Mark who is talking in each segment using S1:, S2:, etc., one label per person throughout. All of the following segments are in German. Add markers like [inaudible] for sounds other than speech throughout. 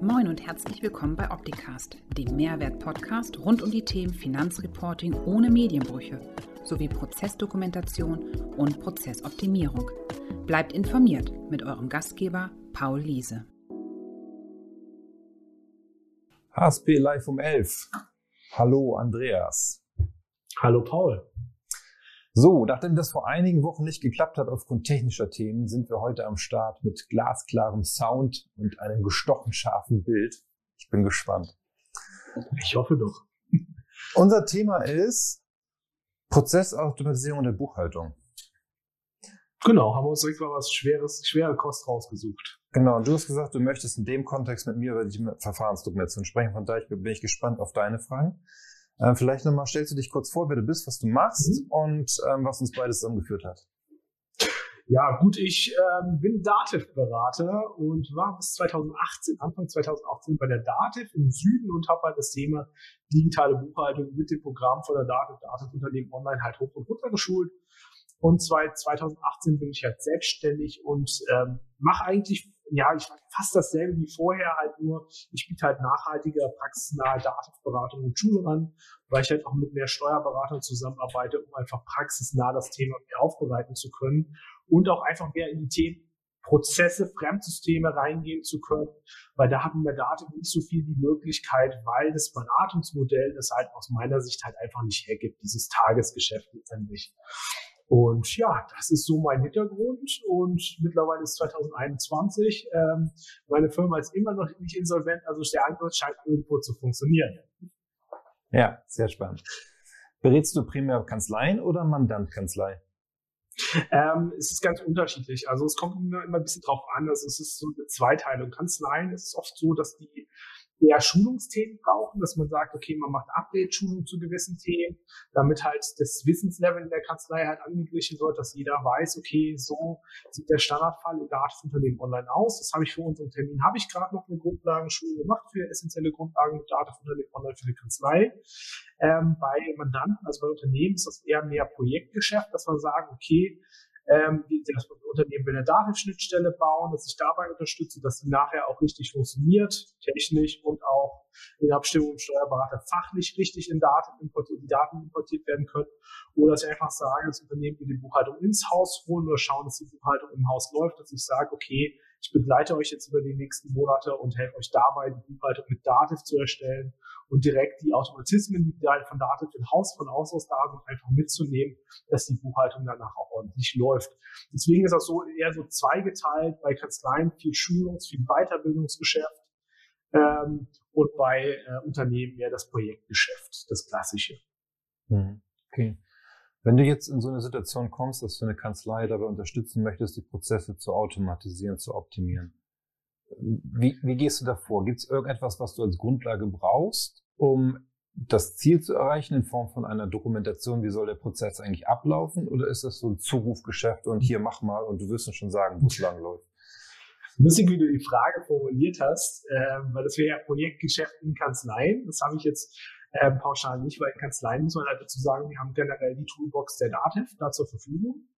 S1: Moin und herzlich willkommen bei Opticast, dem Mehrwert-Podcast rund um die Themen Finanzreporting ohne Medienbrüche sowie Prozessdokumentation und Prozessoptimierung. Bleibt informiert mit eurem Gastgeber Paul Liese.
S2: HSP Live um 11. Hallo Andreas.
S3: Hallo Paul.
S2: So, nachdem das vor einigen Wochen nicht geklappt hat aufgrund technischer Themen, sind wir heute am Start mit glasklarem Sound und einem gestochen scharfen Bild. Ich bin gespannt.
S3: Ich hoffe doch.
S2: Unser Thema ist Prozessautomatisierung der Buchhaltung.
S3: Genau, haben wir uns direkt mal was Schweres, schwere Kost rausgesucht.
S2: Genau, du hast gesagt, du möchtest in dem Kontext mit mir über die Verfahrensdokumentation sprechen. Von daher bin ich gespannt auf deine Fragen. Äh, vielleicht nochmal stellst du dich kurz vor, wer du bist, was du machst mhm. und ähm, was uns beides zusammengeführt hat.
S3: Ja, gut, ich ähm, bin Dativ-Berater und war bis 2018, Anfang 2018 bei der Dativ im Süden und habe halt das Thema digitale Buchhaltung mit dem Programm von der Dativ, Dativ-Unternehmen online halt hoch und runter geschult. Und seit 2018 bin ich halt selbstständig und ähm, mache eigentlich ja, ich fast dasselbe wie vorher, halt nur, ich biete halt nachhaltige, praxisnahe Datenberatung und Schulung an, weil ich halt auch mit mehr Steuerberatern zusammenarbeite, um einfach praxisnah das Thema mehr aufbereiten zu können und auch einfach mehr in die Themen Prozesse, Fremdsysteme reingehen zu können, weil da haben wir Daten nicht so viel die Möglichkeit, weil das Beratungsmodell das halt aus meiner Sicht halt einfach nicht hergibt, dieses Tagesgeschäft letztendlich. Und ja, das ist so mein Hintergrund. Und mittlerweile ist 2021. Ähm, meine Firma ist immer noch nicht insolvent, also der Ansatz scheint irgendwo zu funktionieren.
S2: Ja, sehr spannend. Berätst du primär Kanzleien oder Mandantkanzlei?
S3: Ähm, es ist ganz unterschiedlich. Also es kommt immer, immer ein bisschen drauf an. Also es ist so eine Zweiteilung. Kanzleien ist es oft so, dass die eher Schulungsthemen brauchen, dass man sagt, okay, man macht Update-Schulung zu gewissen Themen, damit halt das Wissenslevel in der Kanzlei halt angeglichen wird, dass jeder weiß, okay, so sieht der Standardfall im Datenunternehmen online aus. Das habe ich für unseren Termin, habe ich gerade noch eine Grundlagenschulung gemacht für essentielle Grundlagen mit Datenunternehmen online für die Kanzlei. Ähm, bei Mandanten, also bei Unternehmen ist das eher mehr Projektgeschäft, dass man sagt, okay, ähm, das Unternehmen will eine Datenschnittstelle bauen, dass ich dabei unterstütze, dass sie nachher auch richtig funktioniert, technisch und auch in Abstimmung mit Steuerberater fachlich richtig in Daten importiert, die Daten importiert werden können. Oder dass ich einfach sage, das Unternehmen will die Buchhaltung ins Haus holen oder schauen, dass die Buchhaltung im Haus läuft, dass ich sage, okay, ich begleite euch jetzt über die nächsten Monate und helfe euch dabei, die Buchhaltung mit Dativ zu erstellen und direkt die Automatismen, die von Dativ in Haus, von Haus aus da sind, einfach mitzunehmen, dass die Buchhaltung danach auch ordentlich läuft. Deswegen ist das so eher so zweigeteilt bei Kanzleien viel Schulungs-, viel Weiterbildungsgeschäft ähm, und bei äh, Unternehmen mehr das Projektgeschäft, das klassische.
S2: Hm, okay. Wenn du jetzt in so eine Situation kommst, dass du eine Kanzlei dabei unterstützen möchtest, die Prozesse zu automatisieren, zu optimieren, wie, wie gehst du davor? Gibt es irgendetwas, was du als Grundlage brauchst, um das Ziel zu erreichen in Form von einer Dokumentation, wie soll der Prozess eigentlich ablaufen? Oder ist das so ein Zurufgeschäft und hier mach mal und du wirst uns schon sagen, wo es lang läuft?
S3: Lustig, wie du die Frage formuliert hast, äh, weil das wäre ja Projektgeschäft in Kanzleien. Das habe ich jetzt äh, pauschal nicht, weil in Kanzleien muss man halt dazu sagen, wir haben generell die Toolbox der Dativ da zur Verfügung.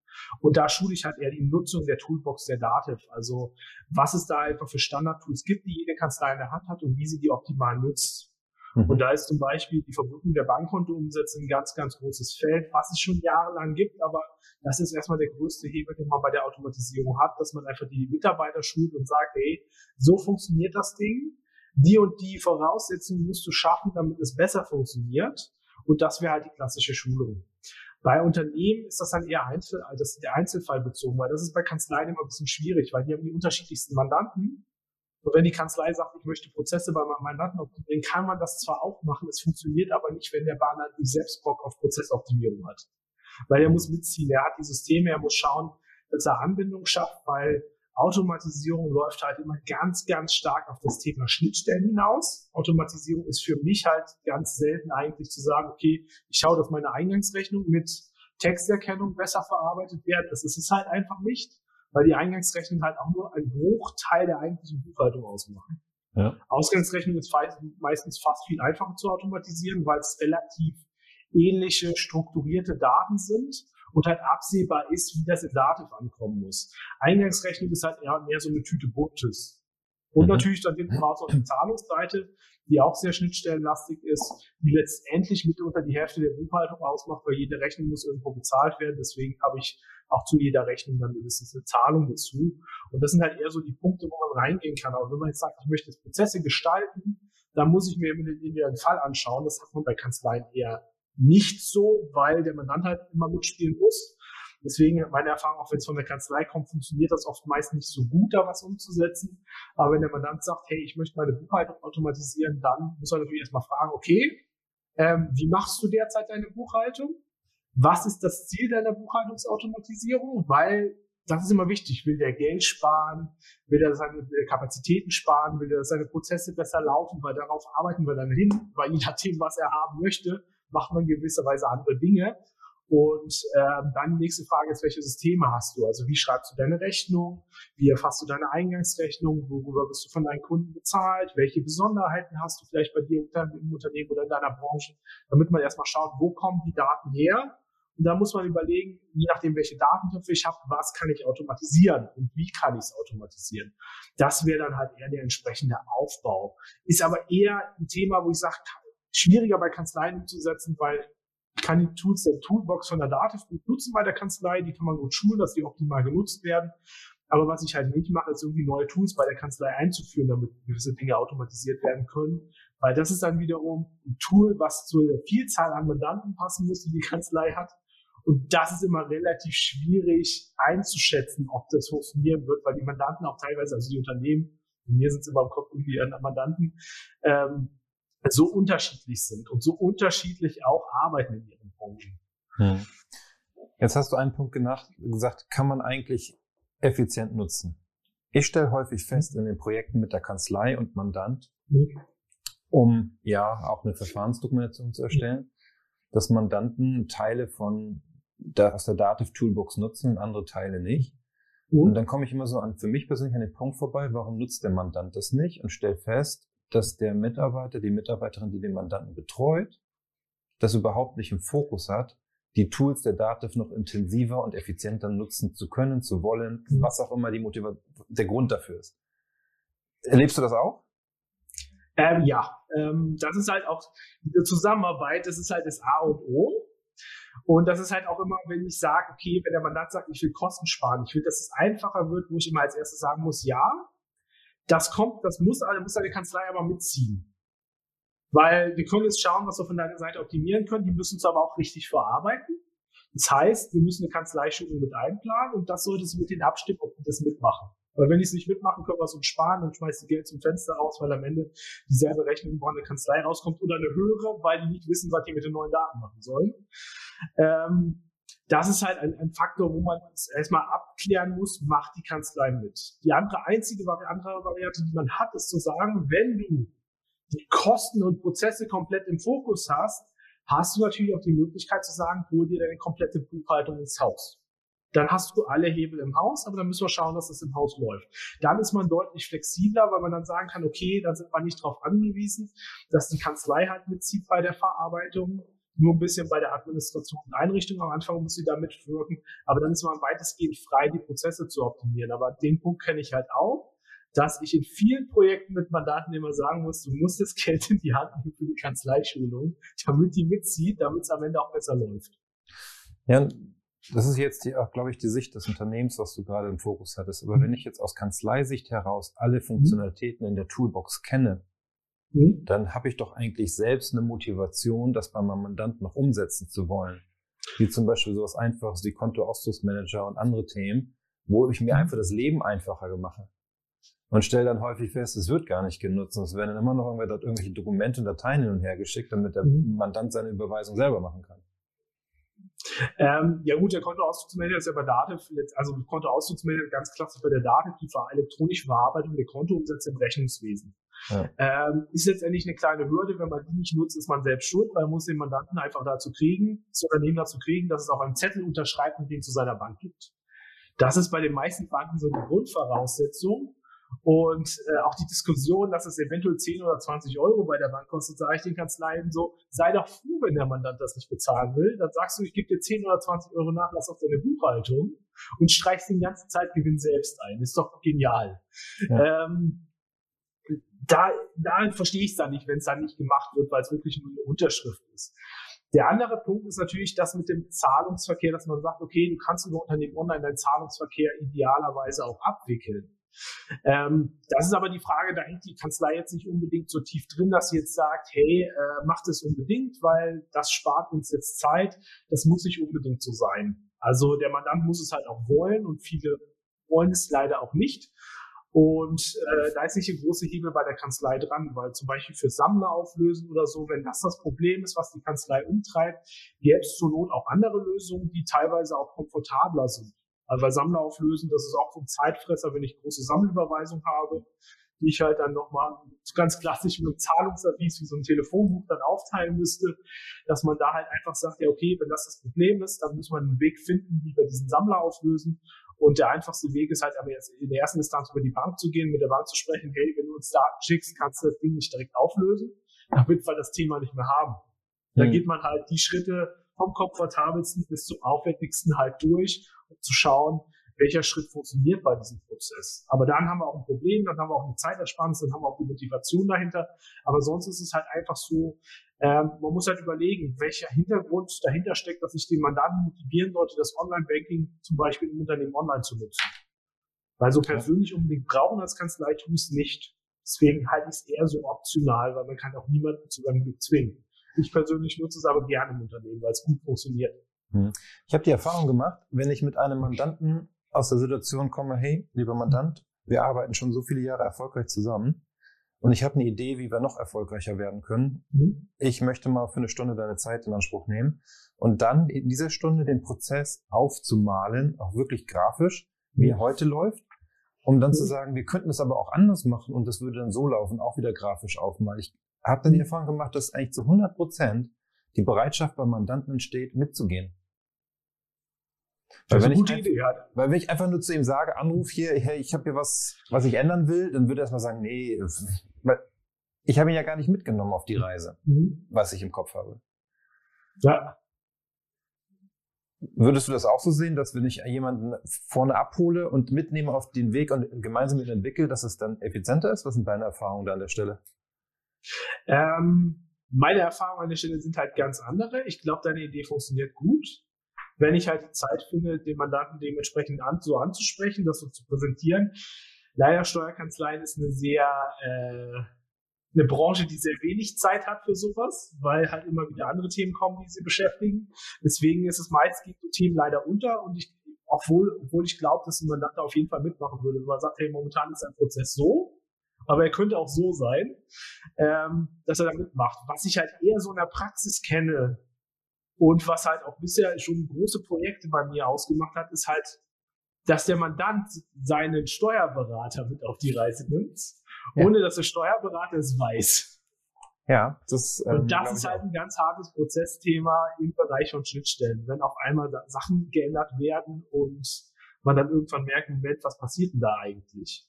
S3: Und da schule ich halt eher die Nutzung der Toolbox der Dativ. Also was es da einfach für Standard-Tools gibt, die jede Kanzlei in der Hand hat und wie sie die optimal nutzt. Mhm. Und da ist zum Beispiel die Verbuchung der Bankkontoumsätze ein ganz, ganz großes Feld, was es schon jahrelang gibt, aber das ist erstmal der größte Hebel, den man bei der Automatisierung hat, dass man einfach die Mitarbeiter schult und sagt, hey, so funktioniert das Ding die und die Voraussetzungen musst du schaffen, damit es besser funktioniert. Und das wäre halt die klassische Schulung. Bei Unternehmen ist das dann eher Einzel, also das ist der Einzelfall bezogen, weil das ist bei Kanzleien immer ein bisschen schwierig, weil die haben die unterschiedlichsten Mandanten. Und wenn die Kanzlei sagt, ich möchte Prozesse bei meinem Mandanten optimieren, kann man das zwar auch machen, es funktioniert aber nicht, wenn der Mandant nicht selbst Bock auf Prozessoptimierung hat. Weil er muss mitziehen, er hat die Systeme, er muss schauen, dass er Anbindung schafft, weil Automatisierung läuft halt immer ganz, ganz stark auf das Thema Schnittstellen hinaus. Automatisierung ist für mich halt ganz selten eigentlich zu sagen, okay, ich schaue, dass meine Eingangsrechnung mit Texterkennung besser verarbeitet wird. Das ist es halt einfach nicht, weil die Eingangsrechnung halt auch nur ein Bruchteil der eigentlichen Buchhaltung ausmachen. Ja. Ausgangsrechnung ist meistens fast viel einfacher zu automatisieren, weil es relativ ähnliche strukturierte Daten sind und halt absehbar ist, wie das in Dativ ankommen muss. Eingangsrechnung ist halt eher mehr so eine Tüte Buntes. Und mhm. natürlich dann hinten raus auf die Zahlungsseite, die auch sehr schnittstellenlastig ist, die letztendlich mitunter die Hälfte der Buchhaltung ausmacht, weil jede Rechnung muss irgendwo bezahlt werden. Deswegen habe ich auch zu jeder Rechnung dann mindestens eine Zahlung dazu. Und das sind halt eher so die Punkte, wo man reingehen kann. Aber wenn man jetzt sagt, ich möchte jetzt Prozesse gestalten, dann muss ich mir den Fall anschauen. Das hat man bei Kanzleien eher nicht so, weil der Mandant halt immer mitspielen muss. Deswegen meine Erfahrung, auch wenn es von der Kanzlei kommt, funktioniert das oft meist nicht so gut, da was umzusetzen. Aber wenn der Mandant sagt, hey, ich möchte meine Buchhaltung automatisieren, dann muss man natürlich erstmal fragen, okay, ähm, wie machst du derzeit deine Buchhaltung? Was ist das Ziel deiner Buchhaltungsautomatisierung? Weil das ist immer wichtig. Will der Geld sparen? Will er seine Kapazitäten sparen? Will er seine Prozesse besser laufen? Weil darauf arbeiten wir dann hin, weil je nachdem, was er haben möchte, macht man gewisserweise andere Dinge. Und ähm, dann die nächste Frage ist, welche Systeme hast du? Also wie schreibst du deine Rechnung? Wie erfasst du deine Eingangsrechnung? Worüber bist du von deinen Kunden bezahlt? Welche Besonderheiten hast du vielleicht bei dir im Unternehmen oder in deiner Branche? Damit man erstmal schaut, wo kommen die Daten her? Und da muss man überlegen, je nachdem, welche Datentöpfe ich habe, was kann ich automatisieren und wie kann ich es automatisieren. Das wäre dann halt eher der entsprechende Aufbau. Ist aber eher ein Thema, wo ich sage, schwieriger bei Kanzleien umzusetzen, weil kann die Tools der Toolbox von der Dativ gut nutzen bei der Kanzlei, die kann man gut schulen, dass die optimal genutzt werden. Aber was ich halt nicht mache, ist irgendwie neue Tools bei der Kanzlei einzuführen, damit gewisse Dinge automatisiert werden können. Weil das ist dann wiederum ein Tool, was zur Vielzahl an Mandanten passen muss, die die Kanzlei hat. Und das ist immer relativ schwierig einzuschätzen, ob das funktionieren wird, weil die Mandanten auch teilweise, also die Unternehmen, mir sind es immer im Kopf irgendwie an Mandanten, ähm, so unterschiedlich sind und so unterschiedlich auch arbeiten in ihren Branchen. Hm.
S2: Jetzt hast du einen Punkt gesagt, kann man eigentlich effizient nutzen? Ich stelle häufig fest in den Projekten mit der Kanzlei und Mandant, um ja auch eine Verfahrensdokumentation zu erstellen, dass Mandanten Teile von der, aus der Dativ Toolbox nutzen und andere Teile nicht. Und dann komme ich immer so an, für mich persönlich an den Punkt vorbei, warum nutzt der Mandant das nicht und stelle fest, dass der Mitarbeiter, die Mitarbeiterin, die den Mandanten betreut, das überhaupt nicht im Fokus hat, die Tools der Dativ noch intensiver und effizienter nutzen zu können, zu wollen, mhm. was auch immer die Motivation, der Grund dafür ist. Erlebst du das auch?
S3: Ähm, ja, ähm, das ist halt auch die Zusammenarbeit, das ist halt das A und O. Und das ist halt auch immer, wenn ich sage, okay, wenn der Mandant sagt, ich will Kosten sparen, ich will, dass es einfacher wird, wo ich immer als erstes sagen muss, ja, das kommt, das muss, muss deine Kanzlei aber mitziehen. Weil wir können jetzt schauen, was wir von deiner Seite optimieren können. Die müssen es aber auch richtig verarbeiten. Das heißt, wir müssen eine Kanzleischulung mit einplanen und das sollte sie mit denen abstimmen, ob die das mitmachen. Weil wenn die es nicht mitmachen, können wir es uns sparen und schmeißen Geld zum Fenster raus, weil am Ende dieselbe Rechnung von der Kanzlei rauskommt oder eine höhere, weil die nicht wissen, was die mit den neuen Daten machen sollen. Ähm, das ist halt ein, ein Faktor, wo man erstmal abklären muss, macht die Kanzlei mit. Die andere einzige andere Variante, die man hat, ist zu sagen, wenn du die Kosten und Prozesse komplett im Fokus hast, hast du natürlich auch die Möglichkeit zu sagen, hol dir deine komplette Buchhaltung ins Haus. Dann hast du alle Hebel im Haus, aber dann müssen wir schauen, dass das im Haus läuft. Dann ist man deutlich flexibler, weil man dann sagen kann, okay, dann sind wir nicht darauf angewiesen, dass die Kanzlei halt mitzieht bei der Verarbeitung, nur ein bisschen bei der Administration und Einrichtung. Am Anfang muss sie da mitwirken, aber dann ist man weitestgehend frei, die Prozesse zu optimieren. Aber den Punkt kenne ich halt auch, dass ich in vielen Projekten mit Mandaten immer sagen muss, du musst das Geld in die Hand nehmen für die Kanzleischulung, damit die mitzieht, damit es am Ende auch besser läuft.
S2: Ja, das ist jetzt, die, glaube ich, die Sicht des Unternehmens, was du gerade im Fokus hattest. Aber mhm. wenn ich jetzt aus Kanzleisicht heraus alle Funktionalitäten in der Toolbox kenne, mhm. dann habe ich doch eigentlich selbst eine Motivation, das bei meinem Mandanten noch umsetzen zu wollen. Wie zum Beispiel sowas Einfaches wie Kontoauszugsmanager und andere Themen, wo ich mir mhm. einfach das Leben einfacher mache. Und stelle dann häufig fest, es wird gar nicht genutzt. Und es werden dann immer noch irgendwelche Dokumente und Dateien hin und her geschickt, damit der mhm. Mandant seine Überweisung selber machen kann.
S3: Ähm, ja gut, der Kontoauszugsmanager ist ja bei Dativ, also Kontoauszugsmanager ganz klassisch bei der Dativ, die elektronische Verarbeitung der Kontoumsätze im Rechnungswesen. Ja. Ähm, ist letztendlich eine kleine Hürde, wenn man die nicht nutzt, ist man selbst schuld, weil man muss den Mandanten einfach dazu kriegen, das Unternehmen dazu kriegen, dass es auch einen Zettel unterschreibt und den zu seiner Bank gibt. Das ist bei den meisten Banken so die Grundvoraussetzung. Und äh, auch die Diskussion, dass es eventuell 10 oder 20 Euro bei der Bank kostet, sage ich den Kanzleien so, sei doch froh, wenn der Mandant das nicht bezahlen will. Dann sagst du, ich gebe dir 10 oder 20 Euro Nachlass auf deine Buchhaltung und streichst den ganzen Zeitgewinn selbst ein. Ist doch genial. Ja. Ähm, da, da verstehe ich es dann nicht, wenn es dann nicht gemacht wird, weil es wirklich nur eine Unterschrift ist. Der andere Punkt ist natürlich das mit dem Zahlungsverkehr, dass man sagt, okay, du kannst über Unternehmen online deinen Zahlungsverkehr idealerweise auch abwickeln. Ähm, das ist aber die Frage, da hängt die Kanzlei jetzt nicht unbedingt so tief drin, dass sie jetzt sagt, hey, äh, macht es unbedingt, weil das spart uns jetzt Zeit. Das muss nicht unbedingt so sein. Also der Mandant muss es halt auch wollen und viele wollen es leider auch nicht. Und äh, da ist nicht ein großer Hebel bei der Kanzlei dran, weil zum Beispiel für Sammler auflösen oder so, wenn das das Problem ist, was die Kanzlei umtreibt, gäbe es zur Not auch andere Lösungen, die teilweise auch komfortabler sind. Also bei Sammler auflösen, das ist auch so ein Zeitfresser, wenn ich große Sammelüberweisung habe, die ich halt dann nochmal ganz klassisch mit einem Zahlungserwies wie so ein Telefonbuch dann aufteilen müsste, dass man da halt einfach sagt, ja okay, wenn das das Problem ist, dann muss man einen Weg finden, wie wir diesen Sammler auflösen und der einfachste Weg ist halt aber jetzt in der ersten Instanz über die Bank zu gehen, mit der Bank zu sprechen, hey, wenn du uns Daten schickst, kannst du das Ding nicht direkt auflösen, damit wir das Thema nicht mehr haben. Da mhm. geht man halt die Schritte vom komfortabelsten bis zum aufwendigsten halt durch, um zu schauen, welcher Schritt funktioniert bei diesem Prozess. Aber dann haben wir auch ein Problem, dann haben wir auch eine Zeitersparnis, dann haben wir auch die Motivation dahinter. Aber sonst ist es halt einfach so, ähm, man muss halt überlegen, welcher Hintergrund dahinter steckt, dass ich den Mandanten motivieren sollte, das Online-Banking zum Beispiel im Unternehmen online zu nutzen. Weil so persönlich unbedingt brauchen als Kanzlei tue ich es nicht. Deswegen halte ich es eher so optional, weil man kann auch niemanden zu seinem Glück zwingen. Ich persönlich nutze es aber gerne im Unternehmen, weil es gut funktioniert.
S2: Hm. Ich habe die Erfahrung gemacht, wenn ich mit einem Mandanten aus der Situation komme, hey, lieber Mandant, wir arbeiten schon so viele Jahre erfolgreich zusammen und ich habe eine Idee, wie wir noch erfolgreicher werden können. Mhm. Ich möchte mal für eine Stunde deine Zeit in Anspruch nehmen und dann in dieser Stunde den Prozess aufzumalen, auch wirklich grafisch, wie er mhm. heute läuft, um dann mhm. zu sagen, wir könnten es aber auch anders machen und das würde dann so laufen, auch wieder grafisch aufmalen. Ich habe dann die Erfahrung gemacht, dass eigentlich zu 100 Prozent die Bereitschaft beim Mandanten entsteht, mitzugehen. Weil wenn, ich, weil wenn ich einfach nur zu ihm sage, Anruf hier, hey, ich habe hier was, was ich ändern will, dann würde er erstmal sagen, nee, ich habe ihn ja gar nicht mitgenommen auf die Reise, mhm. was ich im Kopf habe. Ja. Würdest du das auch so sehen, dass wenn ich jemanden vorne abhole und mitnehme auf den Weg und gemeinsam mit entwickle, dass es dann effizienter ist? Was sind deine Erfahrungen da an der Stelle?
S3: Ähm, meine Erfahrungen an der Stelle sind halt ganz andere. Ich glaube, deine Idee funktioniert gut wenn ich halt die Zeit finde, den Mandanten dementsprechend an, so anzusprechen, das so zu präsentieren. Leider Steuerkanzleien ist eine sehr äh, eine Branche, die sehr wenig Zeit hat für sowas, weil halt immer wieder andere Themen kommen, die sie beschäftigen. Deswegen ist es meist geht so Themen leider unter und ich, obwohl, obwohl ich glaube, dass Mandant da auf jeden Fall mitmachen würde, wenn man sagt, hey, momentan ist ein Prozess so, aber er könnte auch so sein, ähm, dass er da mitmacht. Was ich halt eher so in der Praxis kenne, und was halt auch bisher schon große Projekte bei mir ausgemacht hat, ist halt, dass der Mandant seinen Steuerberater mit auf die Reise nimmt, ja. ohne dass der Steuerberater es weiß.
S2: Ja, das
S3: ähm, Und das ist halt ein ganz hartes Prozessthema im Bereich von Schnittstellen. Wenn auf einmal Sachen geändert werden und man dann irgendwann merkt, Moment, was passiert denn da eigentlich?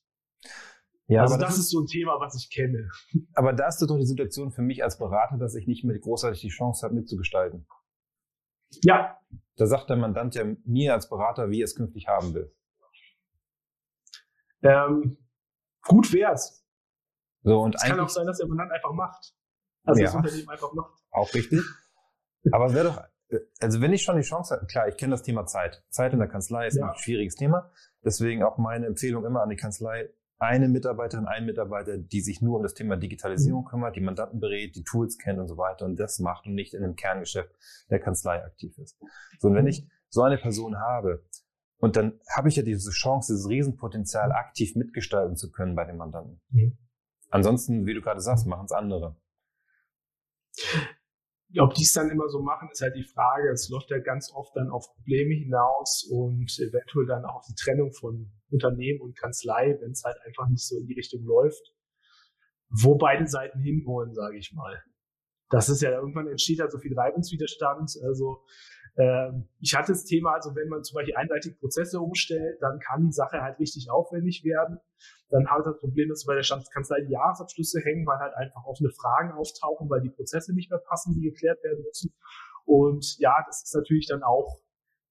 S3: Ja, also das, das, ist so ein Thema, was ich kenne.
S2: Aber da ist doch die Situation für mich als Berater, dass ich nicht mehr großartig die Chance habe, mitzugestalten.
S3: Ja.
S2: Da sagt der Mandant ja mir als Berater, wie er es künftig haben will.
S3: Ähm, gut wär's.
S2: So, und
S3: es kann auch sein, dass der Mandant einfach macht. Also ja, das Unternehmen einfach macht.
S2: Auch richtig. Aber es wäre doch, also wenn ich schon die Chance habe, klar, ich kenne das Thema Zeit. Zeit in der Kanzlei ist ja. ein schwieriges Thema. Deswegen auch meine Empfehlung immer an die Kanzlei, eine Mitarbeiterin, ein Mitarbeiter, die sich nur um das Thema Digitalisierung mhm. kümmert, die Mandanten berät, die Tools kennt und so weiter und das macht und nicht in dem Kerngeschäft der Kanzlei aktiv ist. So, und wenn ich so eine Person habe, und dann habe ich ja diese Chance, dieses Riesenpotenzial aktiv mitgestalten zu können bei den Mandanten. Mhm. Ansonsten, wie du gerade sagst, machen es andere.
S3: Ob die es dann immer so machen, ist halt die Frage. Es läuft ja ganz oft dann auf Probleme hinaus und eventuell dann auch die Trennung von Unternehmen und Kanzlei, wenn es halt einfach nicht so in die Richtung läuft, wo beide Seiten hinwollen, sage ich mal. Das ist ja irgendwann entsteht da so viel Reibungswiderstand. Also ich hatte das Thema, also wenn man zum Beispiel einseitig Prozesse umstellt, dann kann die Sache halt richtig aufwendig werden. Dann halt das Problem, dass bei der Staatskanzlei die Jahresabschlüsse hängen, weil halt einfach offene Fragen auftauchen, weil die Prozesse nicht mehr passen, die geklärt werden müssen. Und ja, das ist natürlich dann auch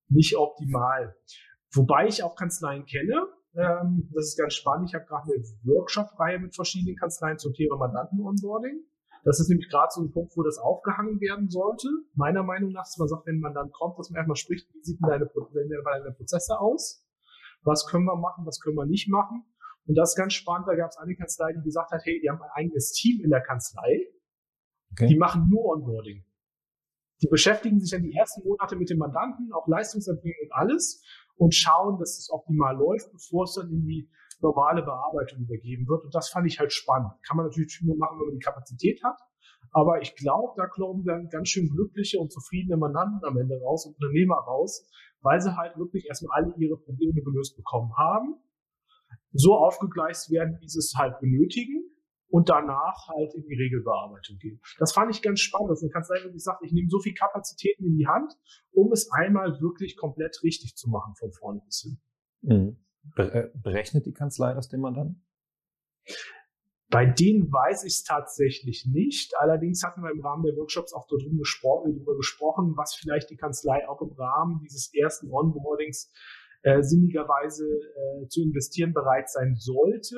S3: nicht optimal. Wobei ich auch Kanzleien kenne, Ähm, das ist ganz spannend. Ich habe gerade eine Workshop-Reihe mit verschiedenen Kanzleien zum Thema Mandanten-Onboarding. Das ist nämlich gerade so ein Punkt, wo das aufgehangen werden sollte. Meiner Meinung nach, dass man sagt, wenn man dann kommt, dass man erstmal spricht, wie sieht denn deine, deine Prozesse aus? Was können wir machen, was können wir nicht machen? Und das ist ganz spannend. Da gab es eine Kanzlei, die gesagt hat, hey, die haben ein eigenes Team in der Kanzlei. Okay. Die machen nur Onboarding. Die beschäftigen sich dann die ersten Monate mit dem Mandanten, auch Leistungserbringung und alles und schauen, dass es optimal läuft, bevor es dann in die normale Bearbeitung übergeben wird. Und das fand ich halt spannend. Kann man natürlich nur machen, wenn man die Kapazität hat. Aber ich glaube, da kommen dann ganz schön glückliche und zufriedene Mandanten am Ende raus und Unternehmer raus, weil sie halt wirklich erstmal alle ihre Probleme gelöst bekommen haben, so aufgegleist werden, wie sie es halt benötigen und danach halt in die Regelbearbeitung gehen. Das fand ich ganz spannend. Das kann sein, wenn ich sage, ich nehme so viel Kapazitäten in die Hand, um es einmal wirklich komplett richtig zu machen von vorne bis hin.
S2: Mhm. Äh, berechnet die Kanzlei das dem Mandanten?
S3: Bei denen weiß ich es tatsächlich nicht. Allerdings hatten wir im Rahmen der Workshops auch darüber gesprochen, darüber gesprochen, was vielleicht die Kanzlei auch im Rahmen dieses ersten Onboardings äh, sinnigerweise äh, zu investieren bereit sein sollte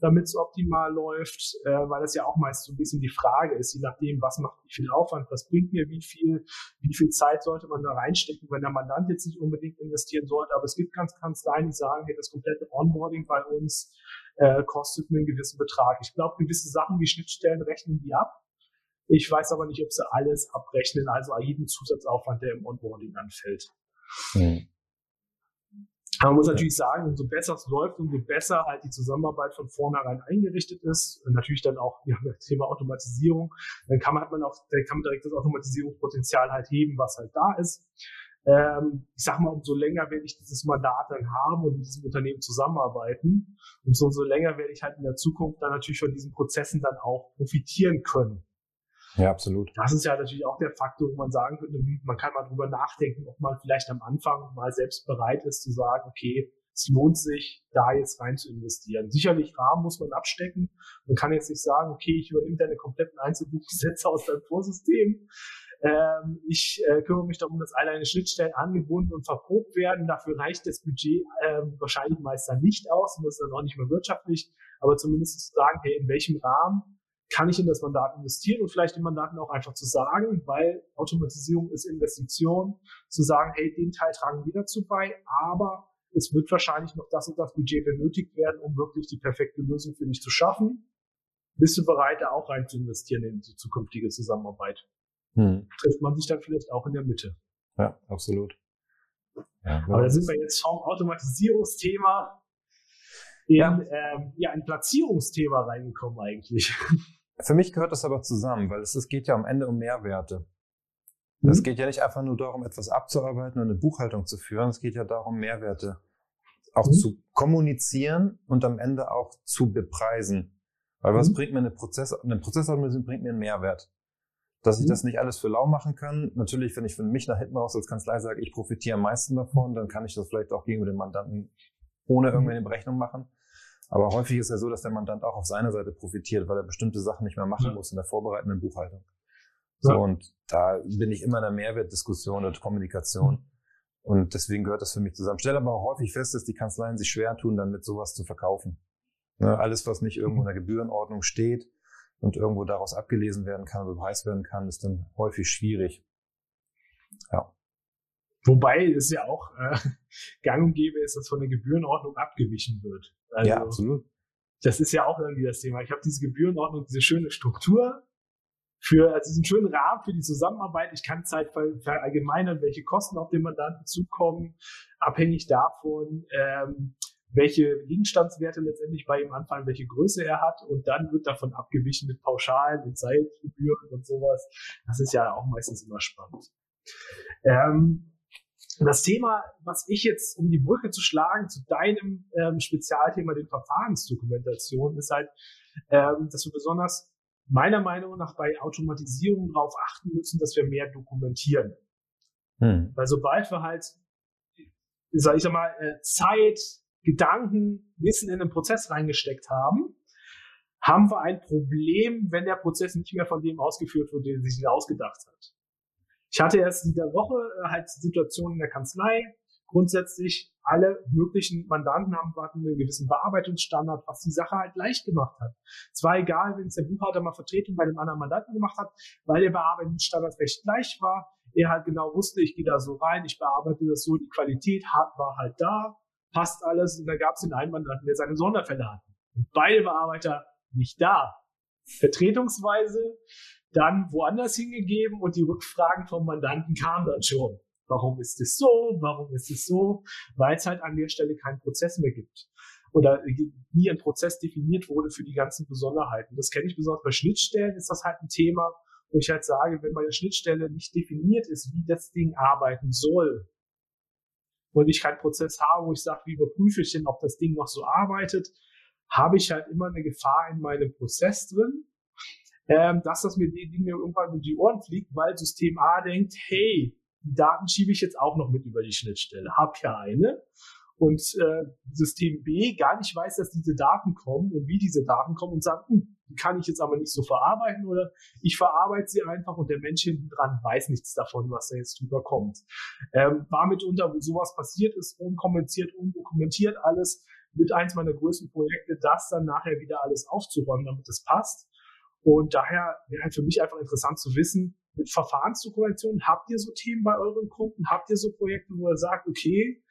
S3: damit es optimal läuft, äh, weil das ja auch meist so ein bisschen die Frage ist, je nachdem, was macht wie viel Aufwand, was bringt mir wie viel, wie viel Zeit sollte man da reinstecken, wenn der Mandant jetzt nicht unbedingt investieren sollte, aber es gibt ganz Kanzleien, die sagen, hey, das komplette Onboarding bei uns äh, kostet einen gewissen Betrag. Ich glaube, gewisse Sachen wie Schnittstellen rechnen die ab. Ich weiß aber nicht, ob sie alles abrechnen, also jeden Zusatzaufwand, der im Onboarding anfällt. Mhm. Man muss natürlich sagen, umso besser es läuft, umso besser halt die Zusammenarbeit von vornherein eingerichtet ist. Und natürlich dann auch ja, das Thema Automatisierung. Dann kann man, hat man auch, dann kann man direkt das Automatisierungspotenzial halt heben, was halt da ist. Ähm, ich sag mal, umso länger werde ich dieses Mandat dann haben und mit diesem Unternehmen zusammenarbeiten, umso, umso länger werde ich halt in der Zukunft dann natürlich von diesen Prozessen dann auch profitieren können.
S2: Ja, absolut.
S3: Das ist ja natürlich auch der Faktor, wo man sagen könnte, hm, man kann mal drüber nachdenken, ob man vielleicht am Anfang mal selbst bereit ist zu sagen, okay, es lohnt sich, da jetzt rein zu investieren. Sicherlich Rahmen muss man abstecken. Man kann jetzt nicht sagen, okay, ich übernehme deine kompletten Einzelbuchsätze aus deinem Vorsystem. Ähm, ich äh, kümmere mich darum, dass alle eine Schnittstellen angebunden und verprobt werden. Dafür reicht das Budget ähm, wahrscheinlich meist dann nicht aus und ist dann auch nicht mehr wirtschaftlich. Aber zumindest zu sagen, hey, in welchem Rahmen kann ich in das Mandat investieren und vielleicht den Mandaten auch einfach zu sagen, weil Automatisierung ist Investition, zu sagen, hey, den Teil tragen wir dazu bei, aber es wird wahrscheinlich noch das und das Budget benötigt werden, um wirklich die perfekte Lösung für dich zu schaffen. Bist du bereit, da auch rein zu investieren in die zukünftige Zusammenarbeit? Hm. Trifft man sich dann vielleicht auch in der Mitte.
S2: Ja, absolut.
S3: Ja, aber da sind wir jetzt vom Automatisierungsthema in ja. Ähm, ja, ein Platzierungsthema reingekommen eigentlich. [laughs]
S2: Für mich gehört das aber zusammen, weil es, es geht ja am Ende um Mehrwerte. Mhm. Es geht ja nicht einfach nur darum, etwas abzuarbeiten und eine Buchhaltung zu führen. Es geht ja darum, Mehrwerte auch mhm. zu kommunizieren und am Ende auch zu bepreisen. Weil was mhm. bringt mir eine Prozess, eine Prozessorganisation bringt mir einen Mehrwert. Dass ich mhm. das nicht alles für lau machen kann. Natürlich, wenn ich für mich nach hinten raus als Kanzlei sage, ich profitiere am meisten davon, dann kann ich das vielleicht auch gegenüber dem Mandanten ohne mhm. irgendeine Berechnung machen. Aber häufig ist ja so, dass der Mandant auch auf seiner Seite profitiert, weil er bestimmte Sachen nicht mehr machen ja. muss in der vorbereitenden Buchhaltung. So, ja. und da bin ich immer in einer Mehrwertdiskussion und Kommunikation. Und deswegen gehört das für mich zusammen. Stelle aber auch häufig fest, dass die Kanzleien sich schwer tun, damit sowas zu verkaufen. Ne, alles, was nicht irgendwo in der Gebührenordnung steht und irgendwo daraus abgelesen werden kann, bepreist werden kann, ist dann häufig schwierig.
S3: Ja. Wobei es ja auch äh, [laughs] gang und gäbe ist, dass von der Gebührenordnung abgewichen wird.
S2: Also, ja, absolut.
S3: Das ist ja auch irgendwie das Thema. Ich habe diese Gebührenordnung, diese schöne Struktur für also diesen schönen Rahmen für die Zusammenarbeit. Ich kann halt verallgemeinern, welche Kosten auf den Mandanten zukommen, abhängig davon, ähm, welche Gegenstandswerte letztendlich bei ihm anfallen, welche Größe er hat und dann wird davon abgewichen mit Pauschalen, mit Seilgebühren und sowas. Das ist ja auch meistens immer spannend. Ähm, das Thema, was ich jetzt, um die Brücke zu schlagen zu deinem ähm, Spezialthema, den Verfahrensdokumentation, ist halt, ähm, dass wir besonders meiner Meinung nach bei Automatisierung darauf achten müssen, dass wir mehr dokumentieren. Hm. Weil sobald wir halt, sag ich sag mal, äh, Zeit, Gedanken, Wissen in den Prozess reingesteckt haben, haben wir ein Problem, wenn der Prozess nicht mehr von dem ausgeführt wird, den sich ausgedacht hat. Ich hatte erst in der Woche äh, halt Situationen in der Kanzlei. grundsätzlich alle möglichen Mandanten haben einen gewissen Bearbeitungsstandard, was die Sache halt leicht gemacht hat. Es war egal, wenn es der Buchhalter mal Vertretung bei dem anderen Mandanten gemacht hat, weil der Bearbeitungsstandard recht gleich war. Er halt genau wusste, ich gehe da so rein, ich bearbeite das so, die Qualität war halt da, passt alles. Und dann gab es den einen Mandanten, der seine Sonderfälle hatte. Und beide Bearbeiter nicht da. Vertretungsweise dann woanders hingegeben und die Rückfragen vom Mandanten kamen dann schon. Warum ist es so? Warum ist es so? Weil es halt an der Stelle keinen Prozess mehr gibt. Oder nie ein Prozess definiert wurde für die ganzen Besonderheiten. Das kenne ich besonders bei Schnittstellen, ist das halt ein Thema, wo ich halt sage, wenn bei der Schnittstelle nicht definiert ist, wie das Ding arbeiten soll, und ich keinen Prozess habe, wo ich sage, wie überprüfe ich denn, ob das Ding noch so arbeitet, habe ich halt immer eine Gefahr in meinem Prozess drin, ähm, dass das mir die Dinge irgendwann um die Ohren fliegt, weil System A denkt, hey, die Daten schiebe ich jetzt auch noch mit über die Schnittstelle. Hab ja eine. Und äh, System B gar nicht weiß, dass diese Daten kommen und wie diese Daten kommen und sagt, hm, die kann ich jetzt aber nicht so verarbeiten oder ich verarbeite sie einfach und der Mensch hinten dran weiß nichts davon, was da jetzt drüber kommt. Ähm, war mitunter, wo sowas passiert ist, unkommentiert, undokumentiert alles, mit eins meiner größten Projekte, das dann nachher wieder alles aufzuräumen, damit es passt. Und daher wäre halt für mich einfach interessant zu wissen, mit Verfahrensdokumentation, habt ihr so Themen bei euren Kunden? Habt ihr so Projekte, wo ihr sagt, okay,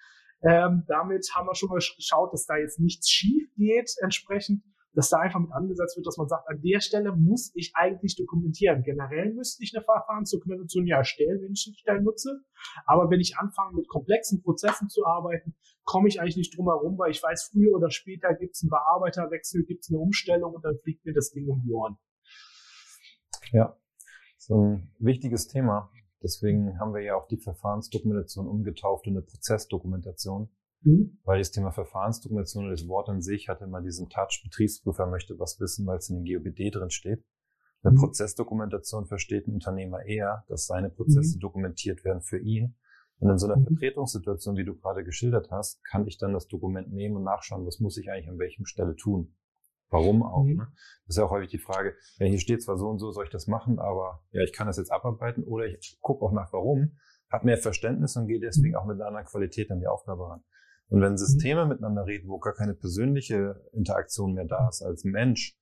S3: ähm, damit haben wir schon mal geschaut, dass da jetzt nichts schief geht entsprechend, dass da einfach mit angesetzt wird, dass man sagt, an der Stelle muss ich eigentlich dokumentieren. Generell müsste ich eine Verfahrensdokumentation ja erstellen, wenn ich Schnittstellen nutze. Aber wenn ich anfange, mit komplexen Prozessen zu arbeiten, komme ich eigentlich nicht drum herum, weil ich weiß, früher oder später gibt es einen Bearbeiterwechsel, gibt es eine Umstellung und dann fliegt mir das Ding um die Ohren.
S2: Ja, so ein wichtiges Thema. Deswegen haben wir ja auch die Verfahrensdokumentation umgetauft in eine Prozessdokumentation. Mhm. Weil das Thema Verfahrensdokumentation und das Wort an sich hatte immer diesen Touch, Betriebsprüfer möchte was wissen, weil es in den GOBD drin steht. Eine mhm. Prozessdokumentation versteht ein Unternehmer eher, dass seine Prozesse mhm. dokumentiert werden für ihn. Und in so einer mhm. Vertretungssituation, wie du gerade geschildert hast, kann ich dann das Dokument nehmen und nachschauen, was muss ich eigentlich an welchem Stelle tun. Warum auch? Mhm. Ne? Das ist ja auch häufig die Frage, ja, hier steht zwar so und so, soll ich das machen, aber ja, ich kann das jetzt abarbeiten oder ich gucke auch nach warum, habe mehr Verständnis und gehe deswegen auch mit einer anderen Qualität an die Aufgabe ran. Und wenn Systeme mhm. miteinander reden, wo gar keine persönliche Interaktion mehr da ist als Mensch,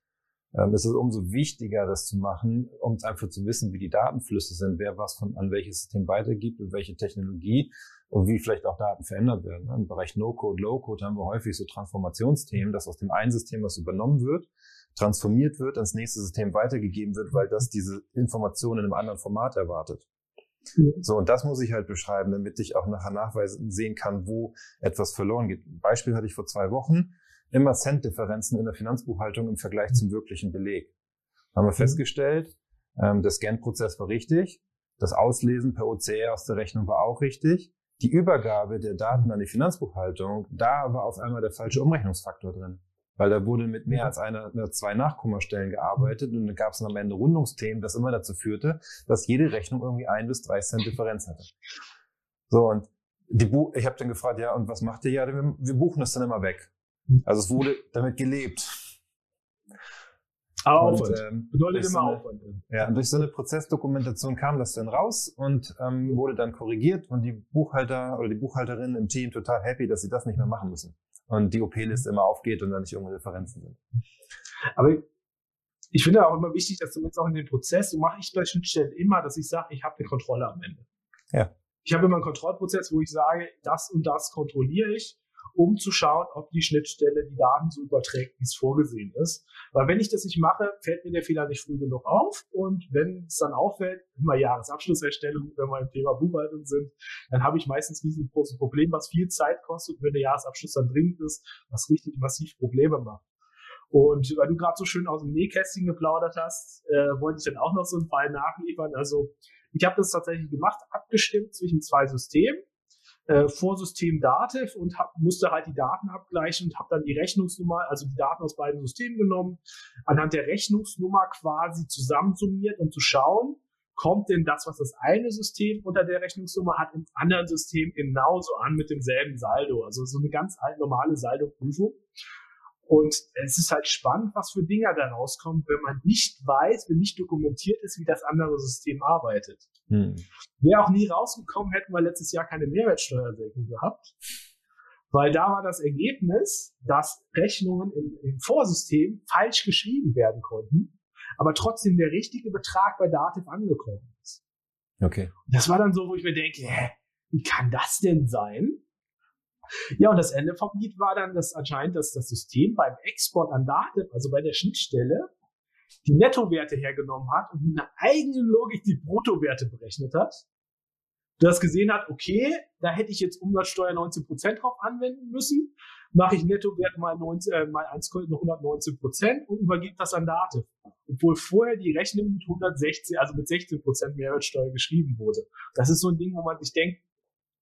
S2: ähm, ist es umso wichtiger, das zu machen, um einfach zu wissen, wie die Datenflüsse sind, wer was von an welches System weitergibt und welche Technologie und wie vielleicht auch Daten verändert werden. Im Bereich No-Code, Low-Code haben wir häufig so Transformationsthemen, dass aus dem einen System was übernommen wird, transformiert wird, ans nächste System weitergegeben wird, weil das diese Information in einem anderen Format erwartet. So, und das muss ich halt beschreiben, damit ich auch nachher nachweisen sehen kann, wo etwas verloren geht. Ein Beispiel hatte ich vor zwei Wochen. Immer Cent-Differenzen in der Finanzbuchhaltung im Vergleich zum wirklichen Beleg. Haben wir mhm. festgestellt, ähm, der Scan-Prozess war richtig, das Auslesen per OCR aus der Rechnung war auch richtig. Die Übergabe der Daten an die Finanzbuchhaltung, da war auf einmal der falsche Umrechnungsfaktor drin weil da wurde mit mehr als einer oder zwei Nachkommastellen gearbeitet und dann gab es am Ende Rundungsthemen, das immer dazu führte, dass jede Rechnung irgendwie ein bis drei Cent Differenz hatte. So und die Bu ich habe dann gefragt, ja und was macht ihr? Ja, wir, wir buchen das dann immer weg. Also es wurde damit gelebt.
S3: Aber Aufwand. Ähm, Bedeutet immer so eine, Aufwand.
S2: Ja, und durch so eine Prozessdokumentation kam das dann raus und ähm, wurde dann korrigiert und die Buchhalter oder die Buchhalterin im Team total happy, dass sie das nicht mehr machen müssen und die OP-Liste immer aufgeht und dann nicht irgendwelche Referenzen sind.
S3: Aber ich finde auch immer wichtig, dass du jetzt auch in den Prozess, so mache ich bei Schnittstellen immer, dass ich sage, ich habe eine Kontrolle am Ende.
S2: Ja.
S3: Ich habe immer einen Kontrollprozess, wo ich sage, das und das kontrolliere ich um zu schauen, ob die Schnittstelle die Daten so überträgt, wie es vorgesehen ist. Weil wenn ich das nicht mache, fällt mir der Fehler nicht früh genug auf. Und wenn es dann auffällt, immer Jahresabschlusserstellung, wenn wir im Thema Buchhaltung sind, dann habe ich meistens ein großes Problem, was viel Zeit kostet, wenn der Jahresabschluss dann dringend ist, was richtig massiv Probleme macht. Und weil du gerade so schön aus dem Nähkästchen geplaudert hast, äh, wollte ich dann auch noch so einen Fall nachliefern. Also ich habe das tatsächlich gemacht, abgestimmt zwischen zwei Systemen äh, Vorsystem Dativ und hab, musste halt die Daten abgleichen und habe dann die Rechnungsnummer, also die Daten aus beiden Systemen genommen, anhand der Rechnungsnummer quasi zusammensummiert, um zu schauen, kommt denn das, was das eine System unter der Rechnungsnummer hat, im anderen System genauso an mit demselben Saldo. Also so eine ganz normale Saldo-Prüfung. Und es ist halt spannend, was für Dinger da rauskommen, wenn man nicht weiß, wenn nicht dokumentiert ist, wie das andere System arbeitet. Hm. Wäre auch nie rausgekommen, hätten wir letztes Jahr keine Mehrwertsteuersenkung gehabt. Weil da war das Ergebnis, dass Rechnungen im, im Vorsystem falsch geschrieben werden konnten, aber trotzdem der richtige Betrag bei Dativ angekommen ist.
S2: Okay.
S3: Das war dann so, wo ich mir denke, hä, wie kann das denn sein? Ja, und das Ende vom Lied war dann, dass anscheinend dass das System beim Export an Daten, also bei der Schnittstelle, die Nettowerte hergenommen hat und mit einer eigenen Logik die Bruttowerte berechnet hat. Das gesehen hat, okay, da hätte ich jetzt Umsatzsteuer 19% drauf anwenden müssen, mache ich Nettowert mal, 19, äh, mal 1,119% und übergebe das an Dativ. Obwohl vorher die Rechnung mit 116, also mit 16% Mehrwertsteuer geschrieben wurde. Das ist so ein Ding, wo man sich denkt,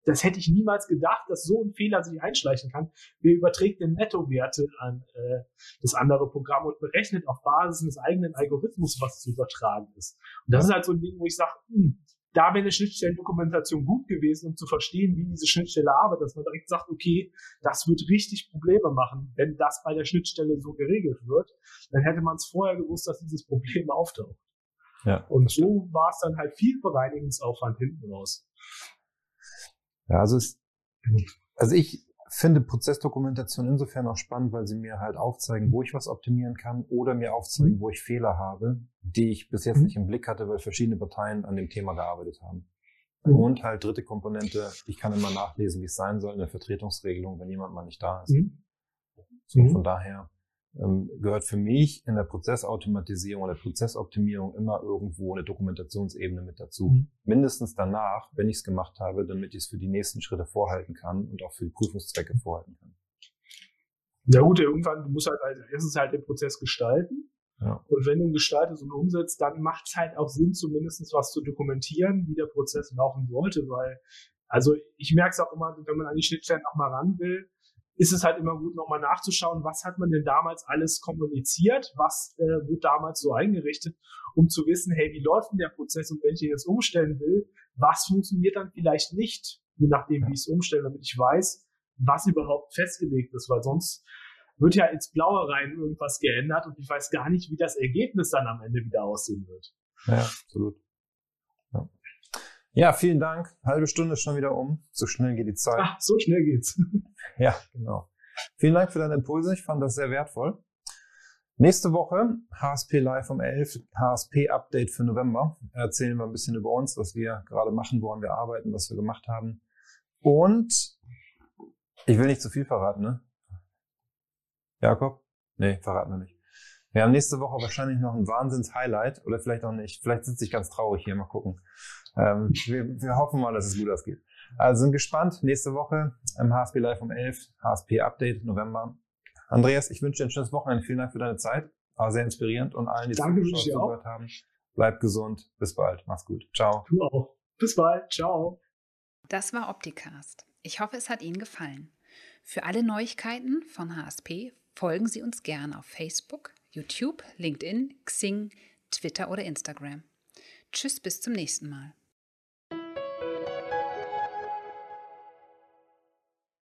S3: das hätte ich niemals gedacht, dass so ein Fehler sich einschleichen kann. Wer überträgt denn Nettowerte an äh, das andere Programm und berechnet auf Basis eines eigenen Algorithmus, was zu übertragen ist. Und das ist halt so ein Ding, wo ich sage, hm, da wäre eine Schnittstellendokumentation gut gewesen, um zu verstehen, wie diese Schnittstelle arbeitet, dass man direkt sagt, okay, das wird richtig Probleme machen, wenn das bei der Schnittstelle so geregelt wird. Dann hätte man es vorher gewusst, dass dieses Problem auftaucht. Ja. Und so war es dann halt viel Bereinigungsaufwand hinten raus.
S2: Ja, also, es, also ich finde Prozessdokumentation insofern auch spannend, weil sie mir halt aufzeigen, wo ich was optimieren kann oder mir aufzeigen, mhm. wo ich Fehler habe, die ich bis jetzt mhm. nicht im Blick hatte, weil verschiedene Parteien an dem Thema gearbeitet haben. Mhm. Und halt dritte Komponente, ich kann immer nachlesen, wie es sein soll in der Vertretungsregelung, wenn jemand mal nicht da ist. So, von daher gehört für mich in der Prozessautomatisierung oder Prozessoptimierung immer irgendwo eine Dokumentationsebene mit dazu. Mhm. Mindestens danach, wenn ich es gemacht habe, damit ich es für die nächsten Schritte vorhalten kann und auch für die Prüfungszwecke vorhalten kann.
S3: Ja gut, irgendwann, du musst halt als erstes halt den Prozess gestalten. Ja. Und wenn du gestaltest und umsetzt, dann macht es halt auch Sinn, zumindest was zu dokumentieren, wie der Prozess laufen sollte, weil, also ich merke es auch immer, wenn man an die Schnittstellen auch mal ran will, ist es halt immer gut, nochmal nachzuschauen, was hat man denn damals alles kommuniziert, was äh, wird damals so eingerichtet, um zu wissen, hey, wie läuft denn der Prozess und wenn ich ihn jetzt umstellen will, was funktioniert dann vielleicht nicht, je nachdem, wie ich es umstelle, damit ich weiß, was überhaupt festgelegt ist, weil sonst wird ja ins Blaue rein irgendwas geändert und ich weiß gar nicht, wie das Ergebnis dann am Ende wieder aussehen wird.
S2: Ja, absolut. Ja. Vielen Dank. Halbe Stunde ist schon wieder um. So schnell geht die Zeit.
S3: Ach, so schnell geht's. [laughs]
S2: ja, genau. Vielen Dank für deine Impulse. Ich fand das sehr wertvoll. Nächste Woche HSP Live um 11, HSP Update für November. Erzählen wir ein bisschen über uns, was wir gerade machen, woran wir arbeiten, was wir gemacht haben. Und ich will nicht zu viel verraten, ne? Jakob? Nee, verraten wir nicht. Wir haben nächste Woche wahrscheinlich noch ein Wahnsinns-Highlight oder vielleicht auch nicht. Vielleicht sitze ich ganz traurig hier. Mal gucken. Ähm, wir, wir, hoffen mal, dass es gut ausgeht. Also sind gespannt. Nächste Woche im HSP Live um 11. HSP Update November. Andreas, ich wünsche dir ein schönes Wochenende. Vielen Dank für deine Zeit. War sehr inspirierend und allen, die
S3: Danke, zugehört
S2: haben. Bleibt gesund. Bis bald. Mach's gut. Ciao.
S3: Du auch. Bis bald. Ciao.
S1: Das war Opticast. Ich hoffe, es hat Ihnen gefallen. Für alle Neuigkeiten von HSP folgen Sie uns gerne auf Facebook, YouTube, LinkedIn, Xing, Twitter oder Instagram. Tschüss, bis zum nächsten Mal.